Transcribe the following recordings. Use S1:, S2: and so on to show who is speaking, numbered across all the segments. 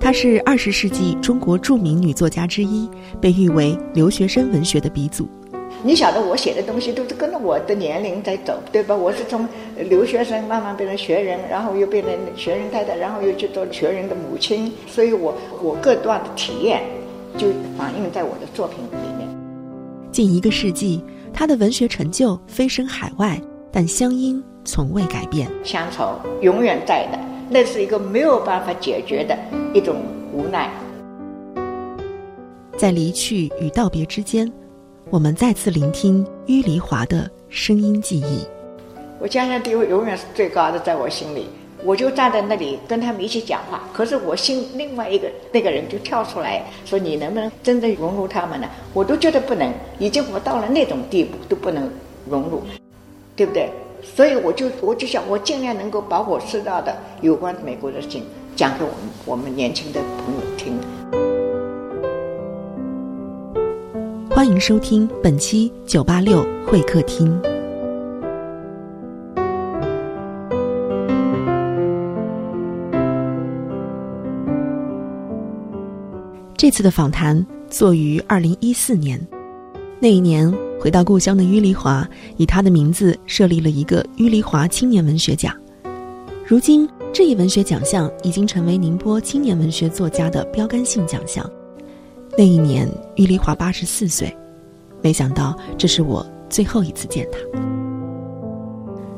S1: 她是二十世纪中国著名女作家之一，被誉为留学生文学的鼻祖。
S2: 你晓得我写的东西都是跟着我的年龄在走，对吧？我是从留学生慢慢变成学人，然后又变成学人太太，然后又去做学人的母亲，所以我我各段的体验就反映在我的作品里面。
S1: 近一个世纪，她的文学成就飞升海外，但乡音从未改变。
S2: 乡愁永远在的，那是一个没有办法解决的一种无奈。
S1: 在离去与道别之间。我们再次聆听于黎华的声音记忆。
S2: 我家乡地位永远是最高的，在我心里，我就站在那里跟他们一起讲话。可是我心另外一个那个人就跳出来说：“你能不能真正融入他们呢？”我都觉得不能，已经我到了那种地步都不能融入，对不对？所以我就我就想，我尽量能够把我知道的有关美国的事情讲给我们我们年轻的朋友听。
S1: 欢迎收听本期九八六会客厅。这次的访谈作于二零一四年，那一年回到故乡的于黎华以他的名字设立了一个于黎华青年文学奖。如今，这一文学奖项已经成为宁波青年文学作家的标杆性奖项。那一年，于丽华八十四岁，没想到这是我最后一次见他。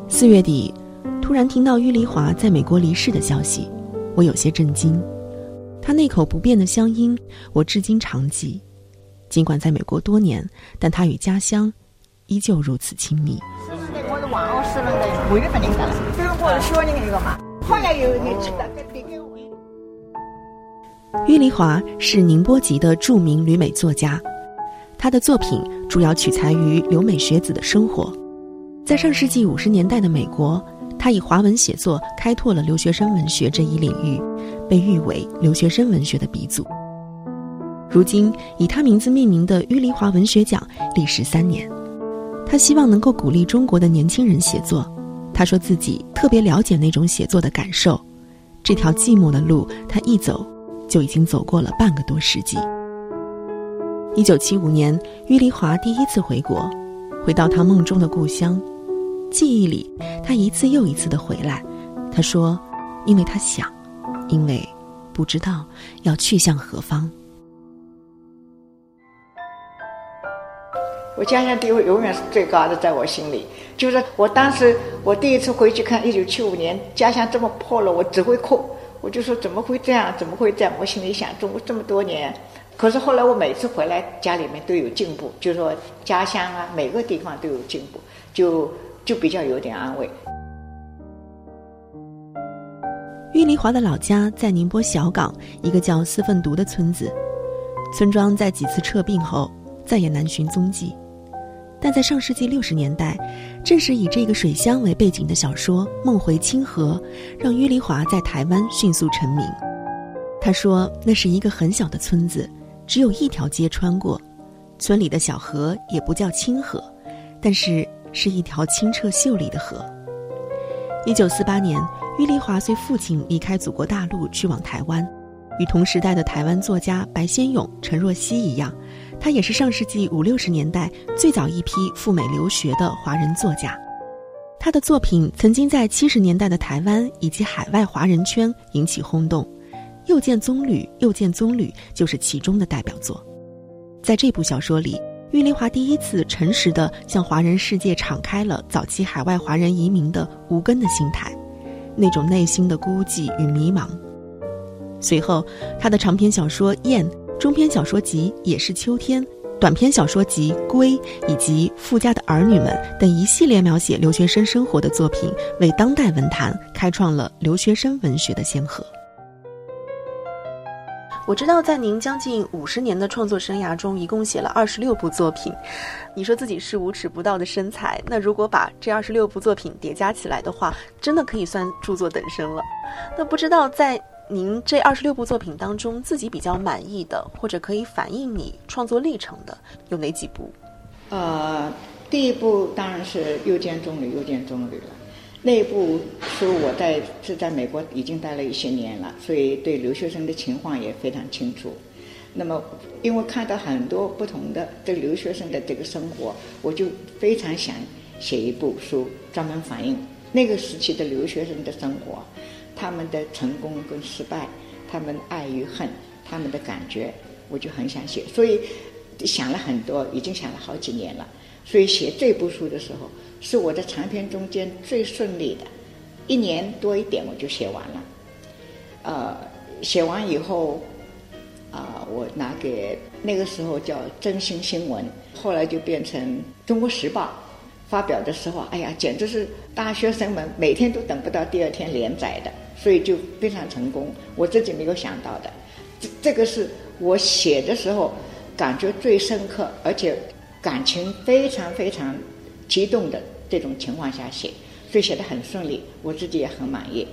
S1: 四月底，突然听到于丽华在美国离世的消息，我有些震惊。他那口不变的乡音，我至今常记。尽管在美国多年，但他与家乡依旧如此亲密。
S2: 我是王老师那个五月份领的，这是我小的那个嘛，好像有你吃的，给给我。
S1: 于黎华是宁波籍的著名旅美作家，他的作品主要取材于留美学子的生活。在上世纪五十年代的美国，他以华文写作开拓了留学生文学这一领域，被誉为留学生文学的鼻祖。如今，以他名字命名的于黎华文学奖历时三年，他希望能够鼓励中国的年轻人写作。他说自己特别了解那种写作的感受，这条寂寞的路，他一走。就已经走过了半个多世纪。一九七五年，于黎华第一次回国，回到他梦中的故乡。记忆里，他一次又一次的回来。他说：“因为他想，因为不知道要去向何方。”
S2: 我家乡地位永远是最高的，在我心里。就是我当时我第一次回去看，一九七五年家乡这么破了，我只会哭。我就说怎么会这样？怎么会这样？我心里想，中国这么多年，可是后来我每次回来，家里面都有进步，就说家乡啊，每个地方都有进步，就就比较有点安慰。
S1: 玉黎华的老家在宁波小港一个叫四份独的村子，村庄在几次撤并后再也难寻踪迹。但在上世纪六十年代，正是以这个水乡为背景的小说《梦回清河》，让于丽华在台湾迅速成名。他说：“那是一个很小的村子，只有一条街穿过，村里的小河也不叫清河，但是是一条清澈秀丽的河。”一九四八年，于丽华随父亲离开祖国大陆，去往台湾，与同时代的台湾作家白先勇、陈若曦一样。他也是上世纪五六十年代最早一批赴美留学的华人作家，他的作品曾经在七十年代的台湾以及海外华人圈引起轰动，《又见棕榈》《又见棕榈》就是其中的代表作。在这部小说里，玉林华第一次诚实地向华人世界敞开了早期海外华人移民的无根的心态，那种内心的孤寂与迷茫。随后，他的长篇小说《雁》。中篇小说集也是秋天，短篇小说集归以及富家的儿女们等一系列描写留学生生活的作品，为当代文坛开创了留学生文学的先河。我知道，在您将近五十年的创作生涯中，一共写了二十六部作品。你说自己是无耻不道的身材，那如果把这二十六部作品叠加起来的话，真的可以算著作等身了。那不知道在。您这二十六部作品当中，自己比较满意的，或者可以反映你创作历程的，有哪几部？
S2: 呃，第一部当然是《又见棕榈》，又见棕榈了。那部书我在是在美国已经待了一些年了，所以对留学生的情况也非常清楚。那么，因为看到很多不同的这个留学生的这个生活，我就非常想写一部书，专门反映那个时期的留学生的生活，他们的成功跟失败，他们爱与恨，他们的感觉，我就很想写。所以想了很多，已经想了好几年了。所以写这部书的时候，是我的长篇中间最顺利的，一年多一点我就写完了。呃，写完以后。啊，我拿给那个时候叫《真心新闻》，后来就变成《中国时报》发表的时候，哎呀，简直是大学生们每天都等不到第二天连载的，所以就非常成功。我自己没有想到的，这这个是我写的时候感觉最深刻，而且感情非常非常激动的这种情况下写，所以写的很顺利，我自己也很满意。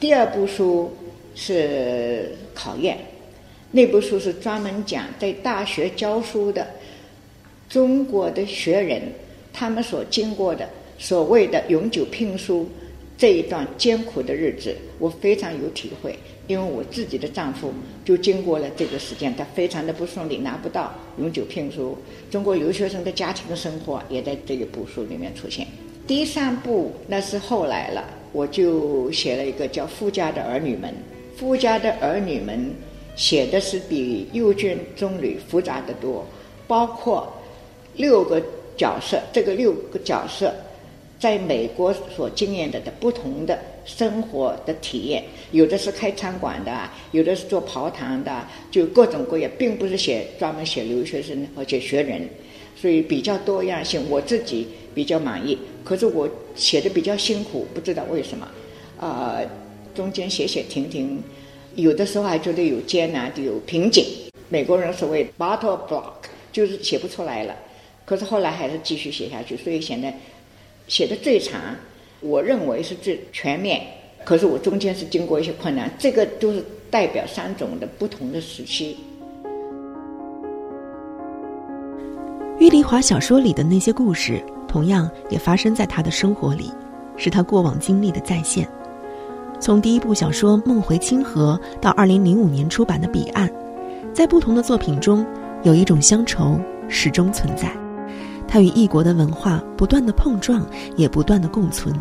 S2: 第二部书是考验。那部书是专门讲在大学教书的中国的学人，他们所经过的所谓的永久聘书这一段艰苦的日子，我非常有体会。因为我自己的丈夫就经过了这个时间，他非常的不顺利，拿不到永久聘书。中国留学生的家庭生活也在这一部书里面出现。第三部那是后来了，我就写了一个叫《富家的儿女们》，富家的儿女们。写的是比《右卷中旅》复杂的多，包括六个角色，这个六个角色在美国所经验的的不同的生活的体验，有的是开餐馆的，有的是做跑堂的，就各种各样，并不是写专门写留学生而且学人，所以比较多样性，我自己比较满意。可是我写的比较辛苦，不知道为什么，啊，中间写写停停。有的时候还觉得有艰难的有瓶颈，美国人所谓 “bottle block”，就是写不出来了。可是后来还是继续写下去，所以现在写的最长，我认为是最全面。可是我中间是经过一些困难，这个都是代表三种的不同的时期。
S1: 玉丽华小说里的那些故事，同样也发生在他的生活里，是他过往经历的再现。从第一部小说《梦回清河》到二零零五年出版的《彼岸》，在不同的作品中，有一种乡愁始终存在。它与异国的文化不断的碰撞，也不断的共存。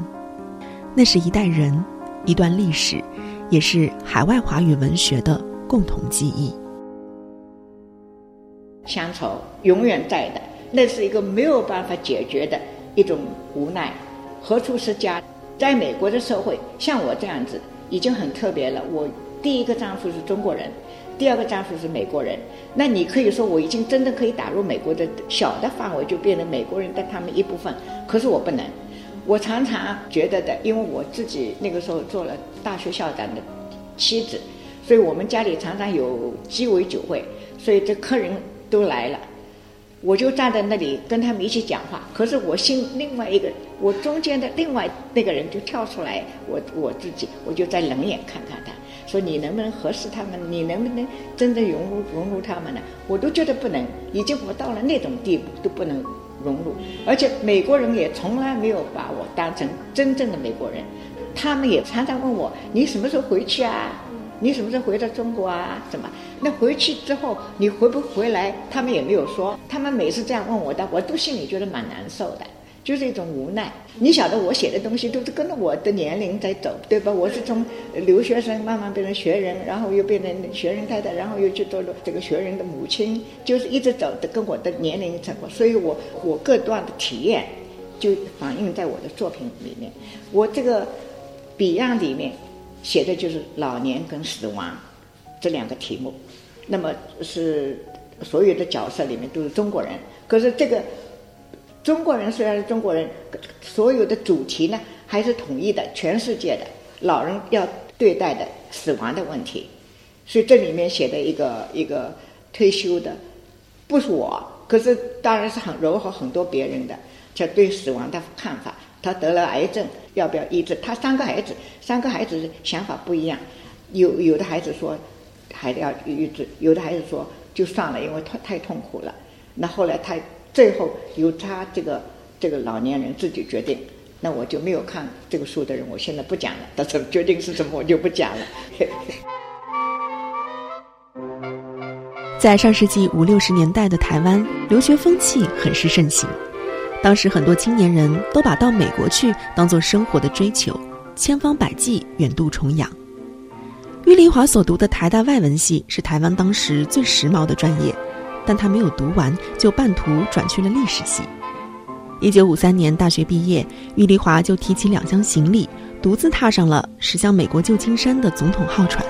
S1: 那是一代人，一段历史，也是海外华语文学的共同记忆。
S2: 乡愁永远在的，那是一个没有办法解决的一种无奈。何处是家？在美国的社会，像我这样子已经很特别了。我第一个丈夫是中国人，第二个丈夫是美国人。那你可以说我已经真的可以打入美国的小的范围，就变成美国人的他们一部分。可是我不能。我常常觉得的，因为我自己那个时候做了大学校长的妻子，所以我们家里常常有鸡尾酒会，所以这客人都来了。我就站在那里跟他们一起讲话，可是我心另外一个，我中间的另外那个人就跳出来，我我自己我就在冷眼看看他，说你能不能合适他们？你能不能真正融入融入他们呢？我都觉得不能，已经我到了那种地步都不能融入，而且美国人也从来没有把我当成真正的美国人，他们也常常问我你什么时候回去啊？你什么时候回到中国啊？什么？那回去之后你回不回来？他们也没有说。他们每次这样问我的，我都心里觉得蛮难受的，就是一种无奈。你晓得我写的东西都是跟着我的年龄在走，对吧？我是从留学生慢慢变成学人，然后又变成学人太太，然后又去做了这个学人的母亲，就是一直走的跟我的年龄走过。所以我我各段的体验就反映在我的作品里面。我这个 Beyond 里面。写的就是老年跟死亡这两个题目，那么是所有的角色里面都是中国人，可是这个中国人虽然是中国人，所有的主题呢还是统一的，全世界的老人要对待的死亡的问题，所以这里面写的一个一个退休的，不是我，可是当然是很柔和很多别人的，这对死亡的看法。他得了癌症，要不要医治？他三个孩子，三个孩子想法不一样。有有的孩子说还要医治，有的孩子说就算了，因为太太痛苦了。那后来他最后由他这个这个老年人自己决定，那我就没有看这个书的人，我现在不讲了。他说决定是什么，我就不讲了。
S1: 在上世纪五六十年代的台湾，留学风气很是盛行。当时很多青年人都把到美国去当做生活的追求，千方百计远渡重洋。郁丽华所读的台大外文系是台湾当时最时髦的专业，但他没有读完就半途转去了历史系。一九五三年大学毕业，郁丽华就提起两箱行李，独自踏上了驶向美国旧金山的总统号船。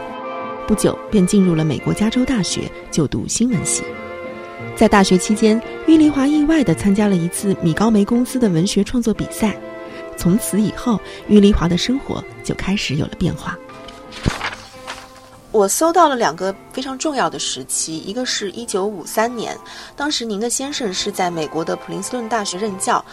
S1: 不久便进入了美国加州大学就读新闻系。在大学期间，郁丽华意外地参加了一次米高梅公司的文学创作比赛。从此以后，郁丽华的生活就开始有了变化。我搜到了两个非常重要的时期，一个是一九五三年，当时您的先生是在美国的普林斯顿大学任教。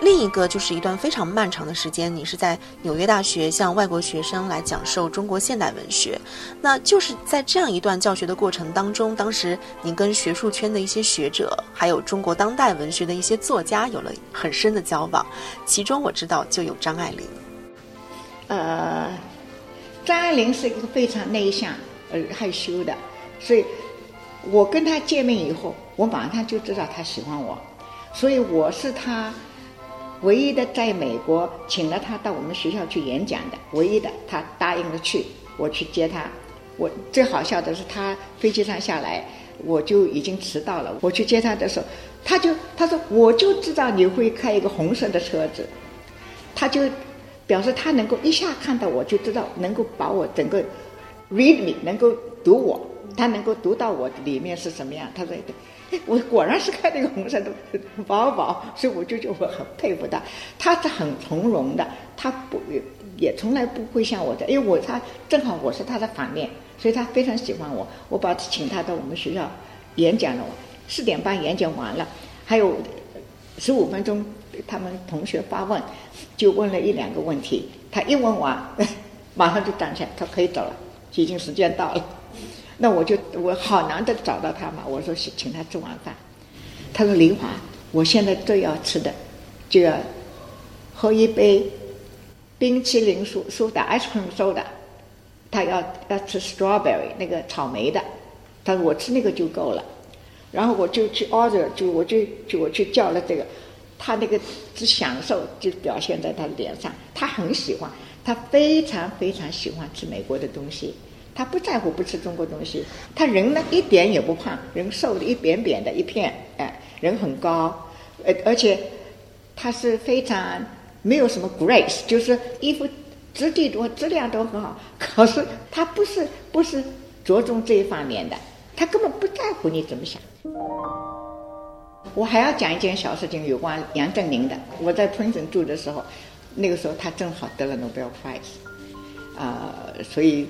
S1: 另一个就是一段非常漫长的时间，你是在纽约大学向外国学生来讲授中国现代文学，那就是在这样一段教学的过程当中，当时您跟学术圈的一些学者，还有中国当代文学的一些作家有了很深的交往，其中我知道就有张爱玲。
S2: 呃，张爱玲是一个非常内向而害羞的，所以我跟她见面以后，我马上就知道她喜欢我，所以我是她。唯一的在美国请了他到我们学校去演讲的，唯一的他答应了去，我去接他。我最好笑的是，他飞机上下来，我就已经迟到了。我去接他的时候，他就他说我就知道你会开一个红色的车子，他就表示他能够一下看到我就知道能够把我整个 read me 能够读我，他能够读到我里面是什么样。他说。我果然是开那个红色的宝宝，所以我就觉得我很佩服他。他是很从容的，他不也从来不会像我的，因为我他正好我是他的反面，所以他非常喜欢我。我把请他到我们学校演讲了，四点半演讲完了，还有十五分钟，他们同学发问，就问了一两个问题。他一问完，马上就站起来，他可以走了，已经时间到了。那我就我好难得找到他嘛，我说请他吃晚饭，他说林华，我现在最要吃的，就要喝一杯冰淇淋苏苏打 ice cream soda，他要要吃 strawberry 那个草莓的，他说我吃那个就够了，然后我就去 order 就我就就我去叫了这个，他那个之享受就表现在他的脸上，他很喜欢，他非常非常喜欢吃美国的东西。他不在乎不吃中国东西，他人呢一点也不胖，人瘦的一扁扁的一片，哎，人很高，而而且他是非常没有什么 grace，就是衣服质地多质量都很好，可是他不是不是着重这一方面的，他根本不在乎你怎么想。我还要讲一件小事情，有关杨振宁的。我在昆城住的时候，那个时候他正好得了 Nobel Prize，啊，所以。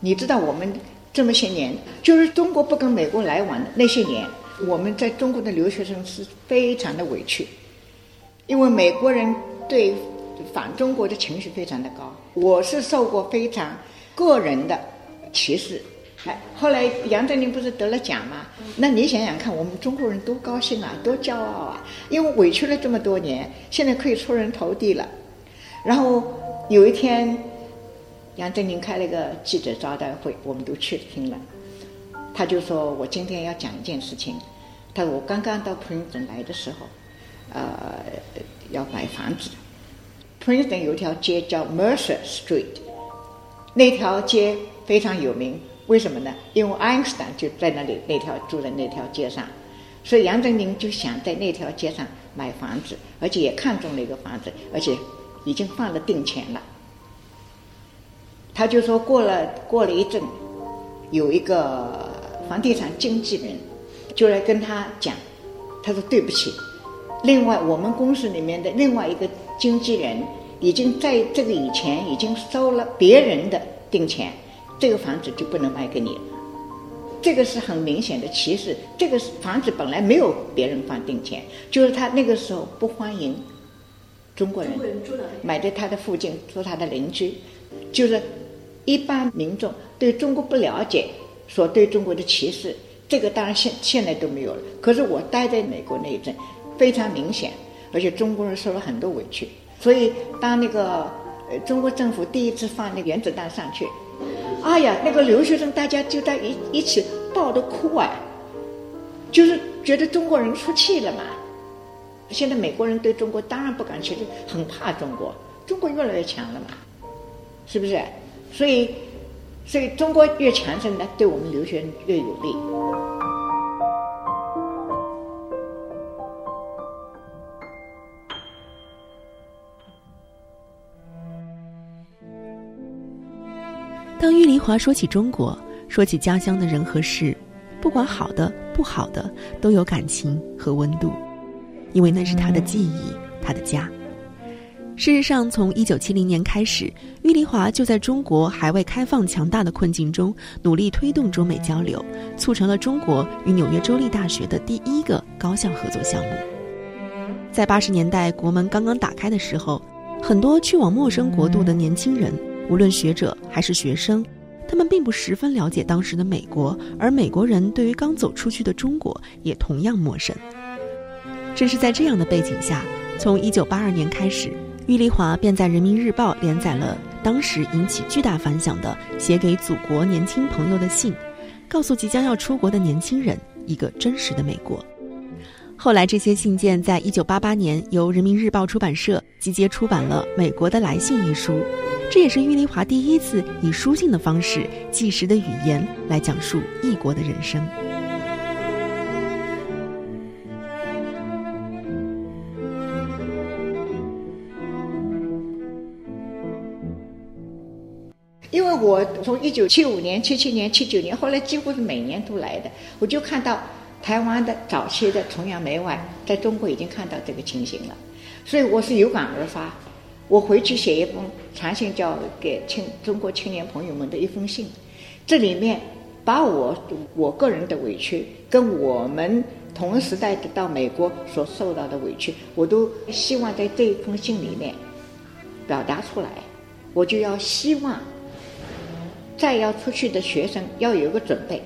S2: 你知道我们这么些年，就是中国不跟美国来往的那些年，我们在中国的留学生是非常的委屈，因为美国人对反中国的情绪非常的高。我是受过非常个人的歧视，哎，后来杨振宁不是得了奖吗？那你想想看，我们中国人多高兴啊，多骄傲啊！因为委屈了这么多年，现在可以出人头地了。然后有一天。杨振宁开了个记者招待会，我们都去听了。他就说：“我今天要讲一件事情。他说我刚刚到 Princeton 来的时候，呃，要买房子。Princeton 有条街叫 Mercer Street，那条街非常有名。为什么呢？因为爱因斯坦就在那里，那条住在那条街上。所以杨振宁就想在那条街上买房子，而且也看中了一个房子，而且已经放了定钱了。”他就说过了过了一阵，有一个房地产经纪人就来跟他讲，他说对不起，另外我们公司里面的另外一个经纪人已经在这个以前已经收了别人的定钱，这个房子就不能卖给你了。这个是很明显的歧视。这个房子本来没有别人放定钱，就是他那个时候不欢迎中国人买在他的附近做他的邻居，就是。一般民众对中国不了解，所对中国的歧视，这个当然现现在都没有了。可是我待在美国那一阵，非常明显，而且中国人受了很多委屈。所以当那个呃中国政府第一次放那个原子弹上去，哎呀，那个留学生大家就在一一起抱着哭啊，就是觉得中国人出气了嘛。现在美国人对中国当然不敢去，很怕中国，中国越来越强了嘛，是不是？所以，所以中国越强盛呢，对我们留学生越有利。
S1: 华说起中国，说起家乡的人和事，不管好的不好的，都有感情和温度，因为那是他的记忆，他的家。事实上，从一九七零年开始，玉丽华就在中国海外开放强大的困境中，努力推动中美交流，促成了中国与纽约州立大学的第一个高校合作项目。在八十年代国门刚刚打开的时候，很多去往陌生国度的年轻人。无论学者还是学生，他们并不十分了解当时的美国，而美国人对于刚走出去的中国也同样陌生。正是在这样的背景下，从1982年开始，郁丽华便在《人民日报》连载了当时引起巨大反响的《写给祖国年轻朋友的信》，告诉即将要出国的年轻人一个真实的美国。后来，这些信件在1988年由《人民日报》出版社集结出版了《美国的来信》一书。这也是郁丽华第一次以书信的方式、纪实的语言来讲述异国的人生。
S2: 因为我从一九七五年、七七年、七九年，后来几乎是每年都来的，我就看到台湾的早期的崇洋媚外，在中国已经看到这个情形了，所以我是有感而发。我回去写一封长信，叫给青中国青年朋友们的一封信。这里面把我我个人的委屈，跟我们同时代的到美国所受到的委屈，我都希望在这一封信里面表达出来。我就要希望，再要出去的学生要有个准备。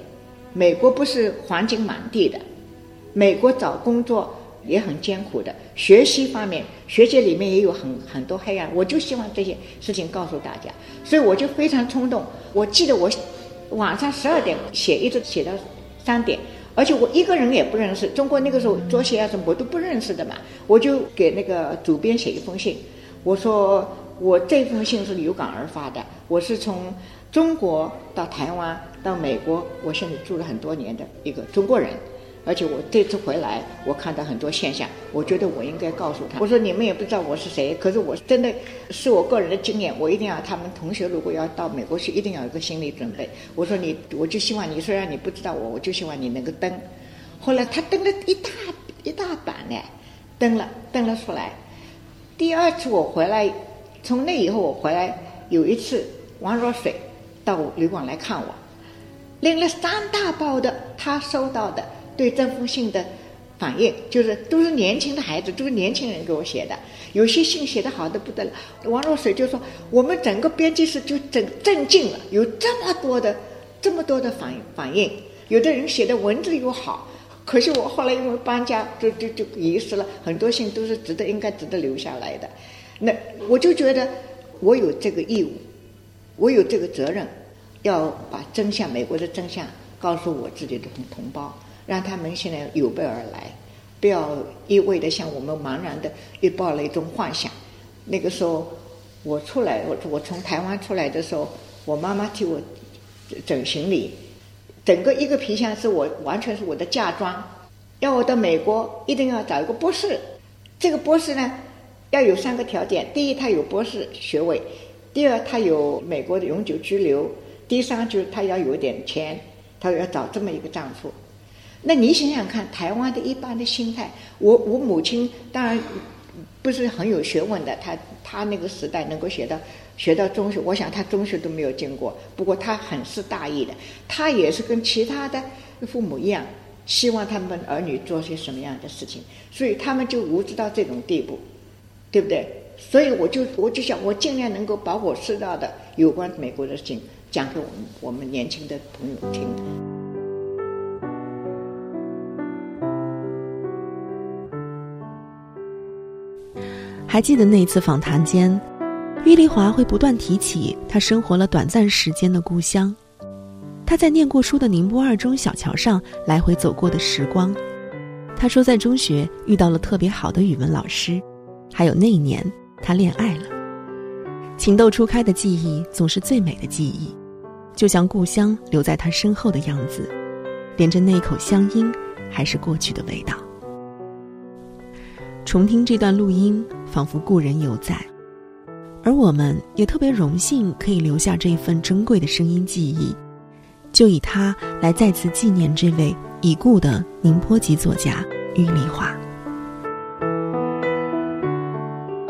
S2: 美国不是黄金满地的，美国找工作。也很艰苦的，学习方面，学习里面也有很很多黑暗。我就希望这些事情告诉大家，所以我就非常冲动。我记得我晚上十二点写，一直写到三点，而且我一个人也不认识。中国那个时候作协啊什么我都不认识的嘛，我就给那个主编写一封信，我说我这封信是有感而发的，我是从中国到台湾到美国，我现在住了很多年的一个中国人。而且我这次回来，我看到很多现象，我觉得我应该告诉他。我说你们也不知道我是谁，可是我真的是我个人的经验，我一定要他们同学如果要到美国去，一定要有个心理准备。我说你，我就希望你，虽然你不知道我，我就希望你能够登。后来他登了一大一大版呢，登了登了出来。第二次我回来，从那以后我回来有一次，王若水到旅馆来看我，拎了三大包的他收到的。对这封信的反应，就是都是年轻的孩子，都是年轻人给我写的。有些信写的好的不得了。王若水就说：“我们整个编辑室就震震惊了，有这么多的这么多的反反应。有的人写的文字又好，可是我后来因为搬家，就就就遗失了很多信，都是值得应该值得留下来的。那我就觉得我有这个义务，我有这个责任，要把真相，美国的真相告诉我自己的同同胞。”让他们现在有备而来，不要一味的像我们茫然的又抱了一种幻想。那个时候我出来，我我从台湾出来的时候，我妈妈替我整行李，整个一个皮箱是我完全是我的嫁妆。要我到美国，一定要找一个博士。这个博士呢，要有三个条件：第一，他有博士学位；第二，他有美国的永久居留；第三，就是他要有点钱，他要找这么一个丈夫。那你想想看，台湾的一般的心态，我我母亲当然不是很有学问的，她她那个时代能够学到学到中学，我想她中学都没有经过。不过她很是大义的，她也是跟其他的父母一样，希望他们儿女做些什么样的事情，所以他们就无知到这种地步，对不对？所以我就我就想，我尽量能够把我知道的有关美国的事情讲给我们我们年轻的朋友听。
S1: 还记得那一次访谈间，郁丽华会不断提起她生活了短暂时间的故乡，她在念过书的宁波二中小桥上来回走过的时光。她说，在中学遇到了特别好的语文老师，还有那一年他恋爱了。情窦初开的记忆总是最美的记忆，就像故乡留在他身后的样子，连着那口乡音，还是过去的味道。重听这段录音，仿佛故人犹在，而我们也特别荣幸可以留下这一份珍贵的声音记忆，就以它来再次纪念这位已故的宁波籍作家郁丽华。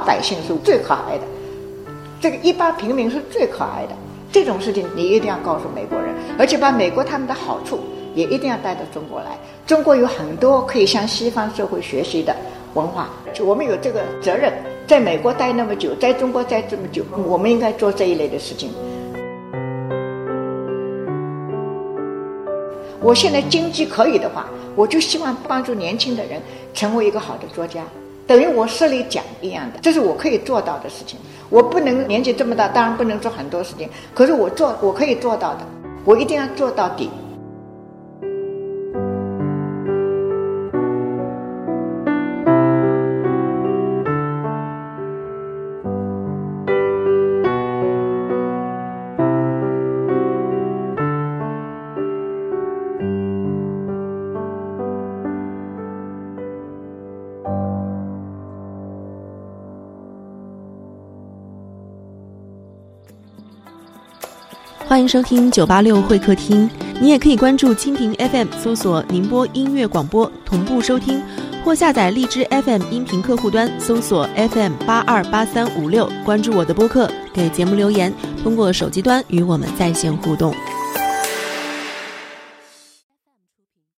S2: 百姓是最可爱的，这个一般平民是最可爱的。这种事情你一定要告诉美国人，而且把美国他们的好处也一定要带到中国来。中国有很多可以向西方社会学习的。文化，就我们有这个责任。在美国待那么久，在中国待这么久，我们应该做这一类的事情。我现在经济可以的话，我就希望帮助年轻的人成为一个好的作家，等于我设立奖一样的，这是我可以做到的事情。我不能年纪这么大，当然不能做很多事情，可是我做我可以做到的，我一定要做到底。
S1: 收听九八六会客厅，你也可以关注蜻蜓 FM，搜索宁波音乐广播同步收听，或下载荔枝 FM 音频客户端搜索 FM 八二八三五六，关注我的播客，给节目留言，通过手机端与我们在线互动。